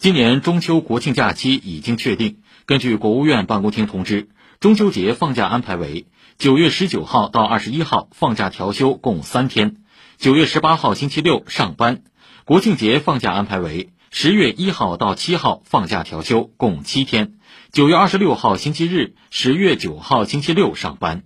今年中秋国庆假期已经确定。根据国务院办公厅通知中秋节放假安排为九月十九号到二十一号放假调休共三天九月十八号星期六上班。国庆节放假安排为十月一号到七号放假调休共七天九月二十六号星期日十月九号星期六上班。